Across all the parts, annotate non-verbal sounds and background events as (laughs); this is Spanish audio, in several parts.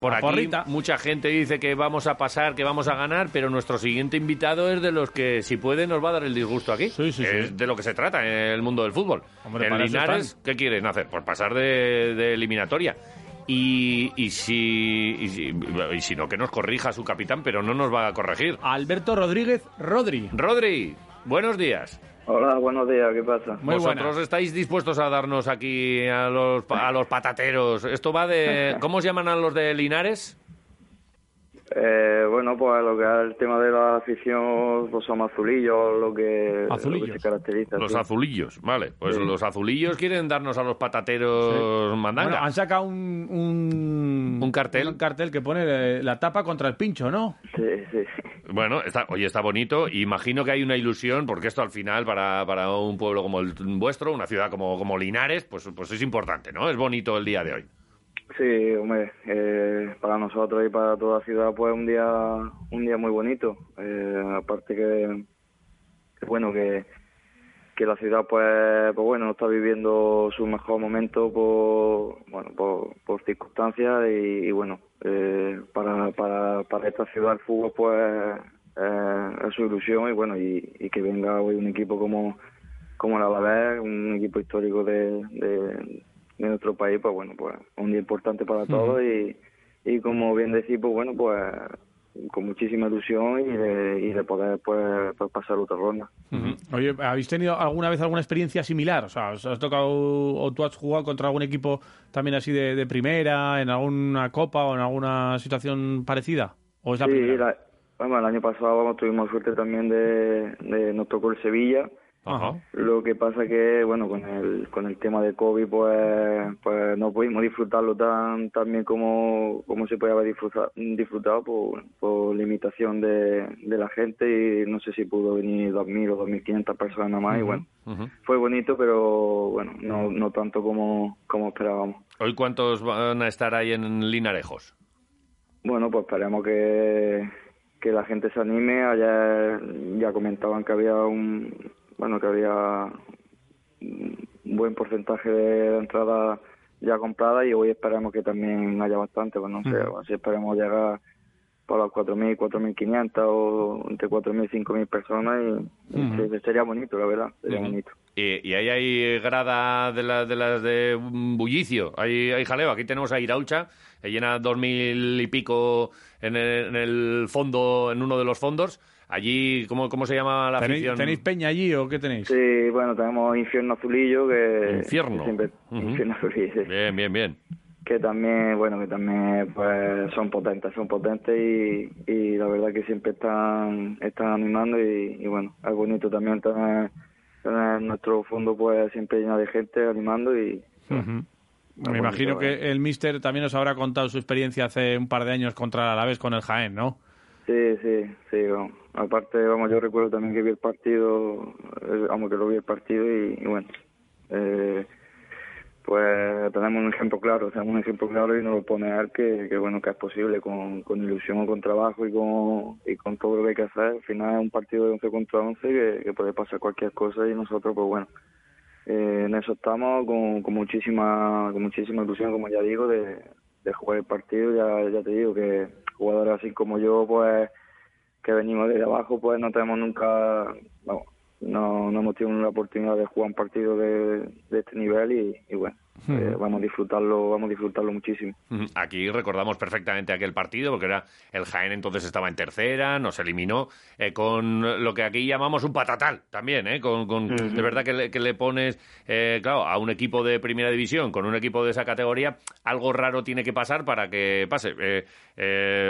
por aquí mucha gente dice que vamos a pasar, que vamos a ganar, pero nuestro siguiente invitado es de los que, si puede, nos va a dar el disgusto aquí. Sí, sí, Es de lo que se trata en el mundo del fútbol. en Linares, ¿qué quieren hacer? Pues pasar de, eliminatoria. Y, y, si, y, si, no, que nos corrija su capitán, pero no nos va a corregir. Alberto Rodríguez Rodri. Rodri, buenos días. Hola, buenos días, ¿qué pasa? Muy ¿Vosotros estáis dispuestos a darnos aquí a los, a los patateros? Esto va de... ¿Cómo se llaman a los de Linares? Eh, bueno, pues lo que es el tema de la afición, pues somos azulillos, lo que, azulillos. Lo que se caracteriza. Los azulillos, vale. Pues los azulillos quieren darnos a los patateros mandanga. han sacado un, un, cartel. Un cartel que pone la tapa contra el pincho, ¿no? Sí, sí. Bueno, está, oye, está bonito. Imagino que hay una ilusión, porque esto al final, para, para un pueblo como el vuestro, una ciudad como, como Linares, pues, pues es importante, ¿no? Es bonito el día de hoy. Sí, hombre, eh, para nosotros y para toda la ciudad, pues un día, un día muy bonito. Eh, aparte que, bueno, que, que la ciudad, pues, pues bueno, está viviendo su mejor momento por, bueno, por, circunstancias y, bueno, eh, para, para, para esta ciudad el fútbol, pues, es su ilusión y bueno, y, que venga hoy un equipo como, como la Alavés, un equipo histórico de nuestro país, pues bueno, pues un día importante para todos y, y como bien decís, pues bueno, pues con muchísima ilusión y de, y de poder pues, pues pasar otra ronda. Oye, ¿habéis tenido alguna vez alguna experiencia similar? O sea, ¿os has tocado o tú has jugado contra algún equipo también así de, primera, en alguna copa o en alguna situación parecida? ¿O es la sí, primera? bueno, el año pasado tuvimos suerte también de, de nos tocó el Sevilla lo que pasa que, bueno, con el, con el tema de COVID, pues, pues no pudimos disfrutarlo tan, tan bien como, como se podía haber disfrutado, disfrutado por, por limitación de, de la gente y no sé si pudo venir 2.000 o 2.500 personas más y bueno, fue bonito, pero bueno, no, no tanto como, como esperábamos. ¿Hoy cuántos van a estar ahí en Linarejos? Bueno, pues esperemos que, que la gente se anime. Ayer ya comentaban que había un, bueno, que había un buen porcentaje de entrada ya comprada y hoy esperamos que también haya bastante, pues no sé, así esperemos llegar para los 4.000, 4.500 o entre 4.000 y 5.000 personas y sería bonito, la verdad, sería bonito. Y, ahí hay grada de, las de las de bullicio, hay, hay jaleo. Aquí tenemos a Iraucha, que llena 2.000 y pico en en el fondo, en uno de los fondos. Allí, ¿cómo, cómo se llama la ¿Tenéis, afición? ¿Tenéis peña allí o qué tenéis? Sí, bueno, tenemos Infierno Azulillo, que... Infierno. Infierno Azulillo, Bien, bien, bien. Que también, bueno, que también pues son potentes, son potentes y, y la verdad que siempre están, están animando y, bueno, es bonito también tener, nuestro fondo pues siempre lleno de gente animando y... Me imagino que el Mister también os habrá contado su experiencia hace un par de años contra el Alavés con el Jaén, ¿no? Sí, sí, sí. Aparte, vamos, yo recuerdo también que vi el partido, eh, vamos, que lo vi el partido y, bueno, eh, pues tenemos un ejemplo claro, tenemos un ejemplo claro y nos lo pone a ver que, bueno, que es posible con, con ilusión con trabajo y con, y con todo lo que hay que hacer. Al final es un partido de 11 contra 11 que, que puede pasar cualquier cosa y nosotros, pues bueno, eh, en eso estamos con, con muchísima con muchísima ilusión, como ya digo, de, de jugar el partido. Ya, ya te digo que jugadores así como yo, pues que venimos de abajo, pues no tenemos nunca, no, no, no hemos tenido la oportunidad de jugar un partido de, este nivel y bueno, eh, vamos a disfrutarlo, vamos a disfrutarlo muchísimo. Aquí recordamos perfectamente aquel partido, porque era el Jaén entonces estaba en tercera, nos eliminó eh, con lo que aquí llamamos un patatal también, ¿eh? con, con de verdad que le, que le pones, eh, claro, a un equipo de primera división, con un equipo de esa categoría, algo raro tiene que pasar para que pase.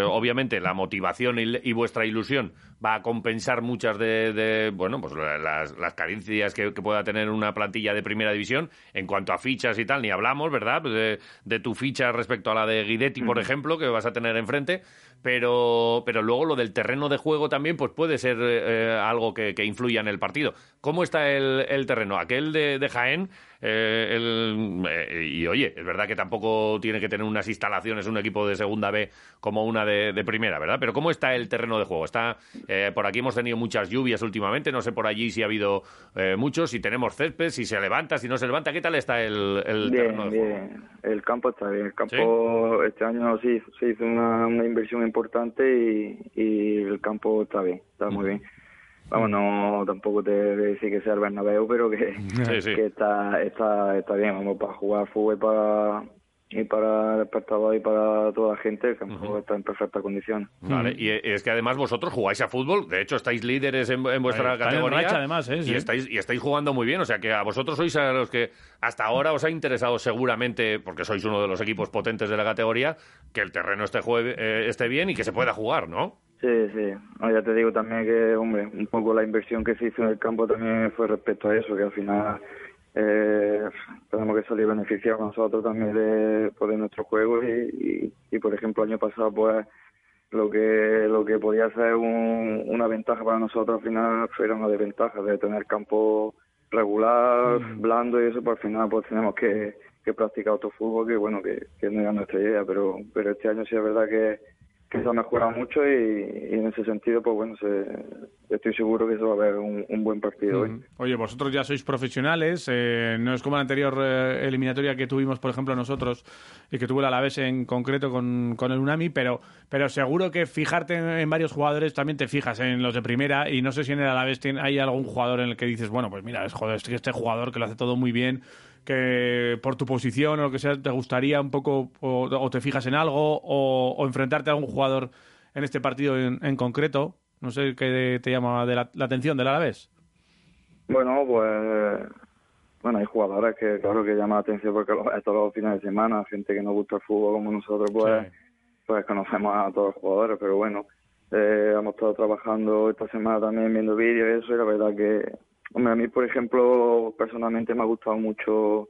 obviamente la motivación y, vuestra ilusión va a compensar muchas de, bueno, pues las, las carencias que, que pueda tener una plantilla de primera división en cuanto a fichas y tal tal, ni hablamos, ¿verdad? De, de tu ficha respecto a la de Guidetti, por ejemplo, que vas a tener enfrente, pero, pero luego lo del terreno de juego también pues puede ser eh, algo que, que, influya en el partido. ¿Cómo está el, el terreno? Aquel de, de Jaén, eh, el, eh, y oye, es verdad que tampoco tiene que tener unas instalaciones un equipo de segunda B como una de, de primera, ¿verdad? Pero ¿cómo está el terreno de juego? Está eh, Por aquí hemos tenido muchas lluvias últimamente, no sé por allí si ha habido eh, muchos, si tenemos césped, si se levanta, si no se levanta, ¿qué tal está el, el bien, terreno de bien. juego? El campo está bien, el campo este año sí se hizo una, una inversión importante y, y el campo está bien, está muy bien. Vamos, no tampoco te voy a decir que sea el Bernabéu, pero que, Sí, sí. que está, está, está bien, vamos, para jugar fútbol para, y para el espectador y para toda la gente, el campo está en perfectas condiciones. Vale, y es que además vosotros jugáis a fútbol, de hecho estáis líderes en, en vuestra Están en categoría. racha, además, ¿eh? y, Sí. estáis, y estáis jugando muy bien, o sea que a vosotros sois a los que hasta ahora os ha interesado seguramente, porque sois uno de los equipos potentes de la categoría, que el terreno esté, juegue- eh, esté bien y que se pueda jugar, ¿no? Sí, sí. No, ya te digo también que, hombre, un poco la inversión que se hizo en el campo también fue respecto a eso, que al final eh, tenemos que salir beneficiados nosotros también de, pues, de nuestros juegos y, y, y, por ejemplo, el año pasado, pues, lo que lo que podía ser un- una ventaja para nosotros al final era una desventaja de tener campo regular, blando y eso, pues al final pues tenemos que, que practicar otro fútbol que bueno, que, que no era nuestra idea, pero pero este año sí es verdad que, que ha mejorado mucho y, en ese sentido pues bueno, estoy seguro que se va a ver un, buen partido hoy. Oye, vosotros ya sois profesionales, eh, no es como la anterior eh, eliminatoria que tuvimos, por ejemplo, nosotros, y que tuvo el Alavés en concreto con, con el Unami, pero, pero seguro que fijarte en, varios jugadores también te fijas en los de primera, y no sé si en el Alavés tiene- hay algún jugador en el que dices, bueno, pues mira, es joder, este jugador que lo hace todo muy bien, que por tu posición o lo que sea te gustaría un poco, o, o te fijas en algo, o, o enfrentarte a algún jugador en este partido en, en concreto. No sé qué te llama de la, la atención del Alavés. Bueno, pues bueno, hay jugadores que claro que llaman la atención porque todos los fines de semana, gente que nos gusta el fútbol como nosotros, pues, Sí. pues conocemos a todos los jugadores, pero bueno, eh, hemos estado trabajando esta semana también viendo vídeos y eso, y la verdad que, hombre, a mí, por ejemplo, personalmente me ha gustado mucho,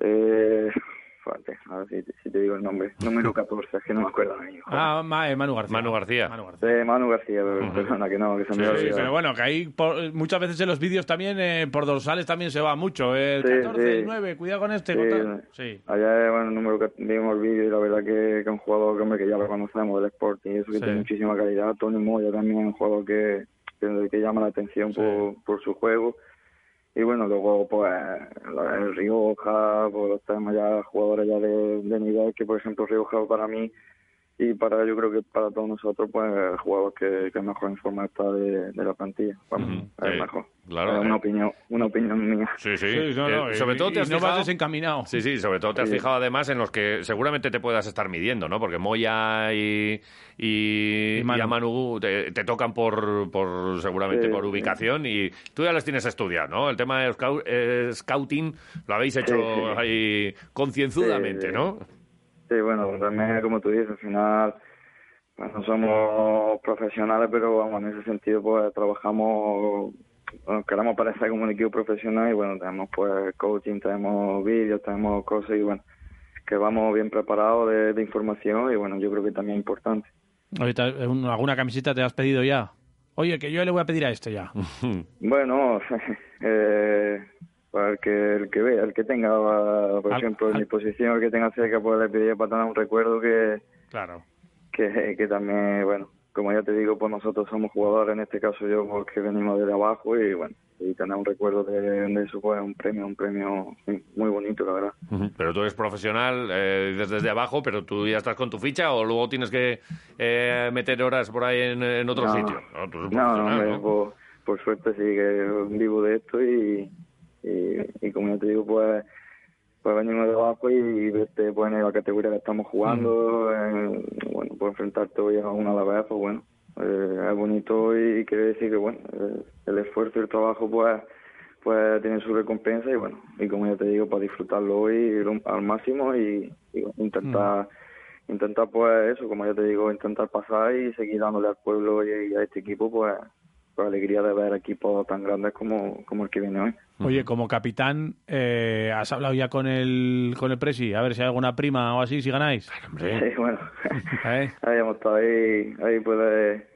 eh, (laughs) espérate, a ver si, si te digo el nombre, número 14, es que no me acuerdo ahora mismo. Ah, Ma- eh, Manu García. Manu García. Manu García. De Manu García, pero- perdona que no, que se me Sí, había sí, pero bueno, que ahí por- muchas veces en los vídeos también, eh, por dorsales también se va mucho. El Sí, 14, sí. el 9, cuidado con este. Sí, con tal. sí. Allá, bueno, el número que vimos el vídeo y la verdad que, que es un jugador que, hombre, que ya lo conocemos del Sporting y eso que Sí. tiene muchísima calidad. Tony Moya también es un jugador que, que, que llama la atención Sí. por, por su juego. Y bueno, luego pues el Rioja, pues los tenemos ya jugadores ya de, de nivel que por ejemplo Rioja para mí y para yo creo que para todos nosotros pues el jugador que, que mejor en forma está de, de la plantilla. Vamos, es Eh, mejor. claro, es eh. una opinión, una opinión mía. Sí, sí. Sí, no, no, Eh, y- sobre todo te y has no fijado... vas desencaminado. Sí, sí, sobre todo te has Sí. fijado además en los que seguramente te puedas estar midiendo, ¿no? Porque Moya y, y, Y Manu. y a Manu te, te tocan por, por seguramente Sí, por sí. ubicación y tú ya los tienes estudiado, ¿no? El tema de scou- eh, scouting lo habéis hecho Sí, sí. ahí concienzudamente, Sí, sí. ¿no? Sí, bueno, también como tú dices, al final pues, no somos profesionales, pero vamos, en ese sentido pues trabajamos, bueno, queremos parecer como un equipo profesional y bueno, tenemos pues coaching, tenemos vídeos, tenemos cosas y bueno, que vamos bien preparados de, de información y bueno, yo creo que también es importante. Ahorita, eh, un- ¿alguna camiseta te has pedido ya? Oye, que yo le voy a pedir a este ya. (laughs) Bueno, (laughs) eh, para el que, el que vea, el que tenga, por Al- ejemplo, en al- mi posición, el que tenga cerca, pues le pediría para tener un recuerdo que Claro. que, que también, bueno, como ya te digo, pues nosotros somos jugadores, en este caso yo, porque venimos de abajo y bueno, y tener un recuerdo de, de eso, pues un premio, un premio muy bonito, la verdad. Pero tú eres profesional eh, desde, desde abajo, pero tú ya estás con tu ficha o luego tienes que eh, meter horas por ahí en, en otro No. sitio. No, tú eres No, no, profesional, hombre, ¿no? Por, por suerte sí que vivo de esto y como te digo, pues pues venimos de abajo y verte pues en la categoría que estamos jugando, eh, bueno, pues enfrentarte hoy a una a la vez, pues bueno, eh, es bonito y quiere decir que bueno, eh, el esfuerzo y el trabajo pues pues tiene su recompensa y bueno, y como ya te digo, para disfrutarlo hoy al máximo y, y bueno, intentar intentar pues eso, como ya te digo, intentar pasar y seguir dándole al pueblo y, y a este equipo pues pues, alegría de ver equipos tan grandes como, como el que viene hoy. Oye, como capitán, eh, ¿has hablado ya con el, con el Presi? A ver si hay alguna prima o así, si ganáis. Sí, bueno, (laughs) ¿Eh? ahí hemos estado ahí, ahí puede,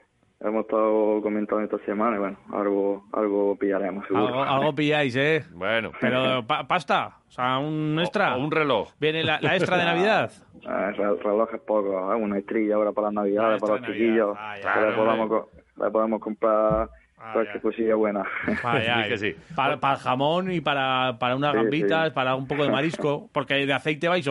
hemos estado comentando esta semana y bueno, algo, algo pillaremos seguro. Algo, algo (laughs) pilláis, ¿eh? Bueno. Pero pa- pasta, o sea, un extra. O un reloj. Viene la, la extra de Navidad. (laughs) Ah, el re- reloj es poco, ¿eh? una estrella ahora para las navidades, para los chiquillos, Ah, ya. que Claro, le podamos, le podemos comprar Ah, cualquier ya. cosilla buena. Que sí. Para, para el jamón y para, para unas Sí, gambitas, sí. para un poco de marisco, porque de aceite vais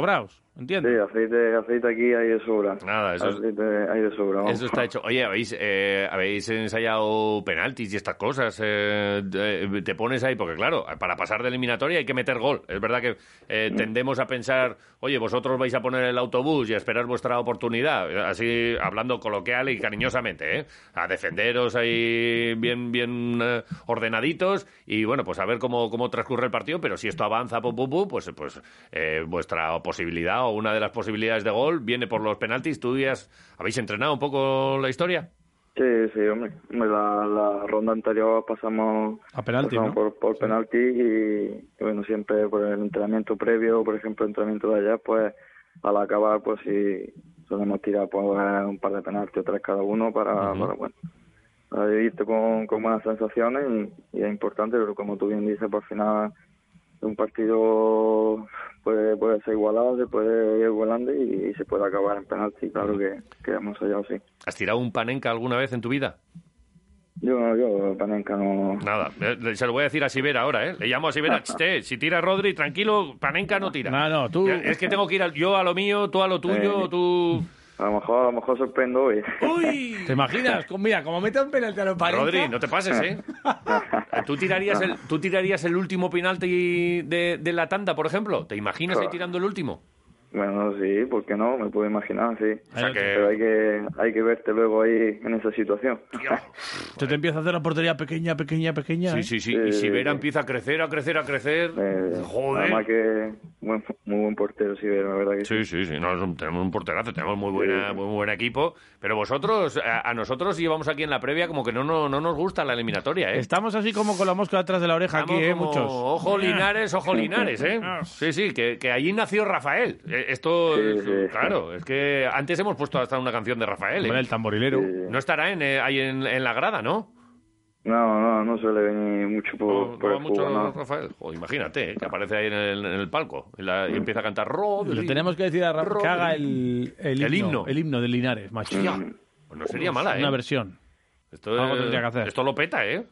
sobraos, Sí, ¿entiendes? aceite, aceite aquí hay de sobra. Nada, eso Aceite hay de sobra. vamos. Eso está hecho. Oye, ¿habéis, eh, habéis ensayado penaltis y estas cosas? Eh, te pones ahí, porque claro, para pasar de eliminatoria hay que meter gol. Es verdad que eh, tendemos a pensar, oye, vosotros vais a poner el autobús y a esperar vuestra oportunidad. Así, hablando coloquial y cariñosamente, ¿eh? A defenderos ahí bien, bien eh, ordenaditos y bueno, pues a ver cómo, cómo transcurre el partido. Pero si esto avanza, pum, pum, pum, pues, pues eh, vuestra posibilidad o una de las posibilidades de gol viene por los penaltis. ¿Tú ya has- habéis entrenado un poco la historia? Sí, sí, hombre. Hombre, La, la ronda anterior pasamos, A penalti, pasamos ¿no? por, por penalti y, y bueno, siempre por el entrenamiento previo, por ejemplo, el entrenamiento de allá, pues al acabar, pues sí, solemos tirar pues, un par de penaltis o tres cada uno para, para bueno, para vivirte con, con buenas sensaciones y, y es importante, pero como tú bien dices, por final un partido puede, puede ser igualado, se puede ir igualando y, y se puede acabar en penalti, claro que, que hemos hallado, sí. ¿Has tirado un panenca alguna vez en tu vida? Yo, no, yo, Panenka, no. Nada, eh, se lo voy a decir a Sibera ahora, ¿eh? Le llamo a Sibera, (laughs) "Chte, si tira Rodri, tranquilo, Panenka no tira. No, no, tú- Es que tengo que ir yo a lo mío, tú a lo tuyo, Eh. tú... A lo mejor, a lo mejor sorprendo hoy. ¡Uy! ¿Te imaginas? (laughs) Mira, como mete un penalti a los Parenca- Rodri, no te pases, ¿eh? (laughs) ¿Tú tirarías el, ¿tú tirarías el último penalti de, de la tanda, por ejemplo? ¿Te imaginas ahí tirando el último? Bueno, sí, ¿por qué no? Me puedo imaginar, sí. O sea que... Pero hay que, hay que verte luego ahí en esa situación. (laughs) Tú te empiezas a hacer la portería pequeña, pequeña, pequeña. Sí, ¿eh? sí, sí. Y Sibera empieza a crecer, a crecer, a crecer. Eh, Joder. Además que buen, muy buen portero, sí, la verdad que sí. Sí, sí, sí. No, es un- tenemos un porterazo, tenemos muy, buena, muy buen equipo. Pero vosotros, a, a nosotros llevamos aquí en la previa como que no, no, no nos gusta la eliminatoria, ¿eh? Estamos así como con la mosca detrás de la oreja Estamos aquí, ¿eh? como Muchos. Ojo Linares, ojo Linares, ¿eh? (laughs) Sí, sí, que, que allí nació Rafael. Esto, Sí, es- sí. claro, es que antes hemos puesto hasta una canción de Rafael, ¿eh? el tamborilero. No estará en, eh, ahí en, en la grada, ¿no? No, no, no suele venir mucho por, No, por el mucho. Rafael. Joder, imagínate, ¿eh? que aparece ahí en el, en el palco y, la- y empieza a cantar Rodri. Le tenemos que decir a Rafa que haga el, el, himno, El himno. el himno de Linares, macho. Pues no sería mala, ¿eh? Una versión. Esto, Algo tendría que hacer. esto lo peta, ¿eh?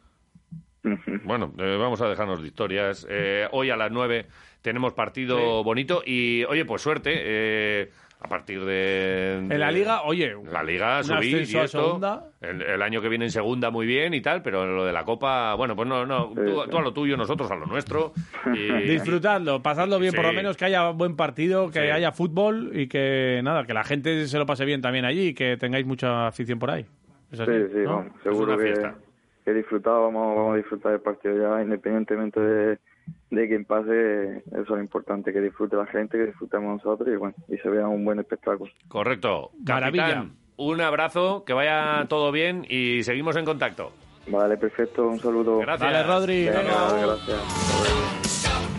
Bueno, eh, vamos a dejarnos de historias. Eh, hoy a las 9 tenemos partido bonito y, oye, pues suerte. eh, a partir de, En la liga, oye, La liga, subir y esto. segunda. El, el año que viene en segunda muy bien y tal, pero lo de la Copa, bueno, pues no, no. Tú, tú a lo tuyo, nosotros a lo nuestro. Y, (laughs) disfrutadlo, pasadlo bien, por lo menos que haya buen partido, que Sí. haya fútbol y que nada, que la gente se lo pase bien también allí y que tengáis mucha afición por ahí. Es así, Sí, sí, seguro una que, fiesta. Que disfrutado, vamos, vamos a disfrutar del partido ya, independientemente de, de quién pase, eso es lo importante, que disfrute la gente, que disfrutemos nosotros y bueno, y se vea un buen espectáculo. Correcto. Maravilla. Capitán, un abrazo, que vaya todo bien y seguimos en contacto. Vale, perfecto, un saludo. Gracias. Vale, Rodri. Venga. gracias.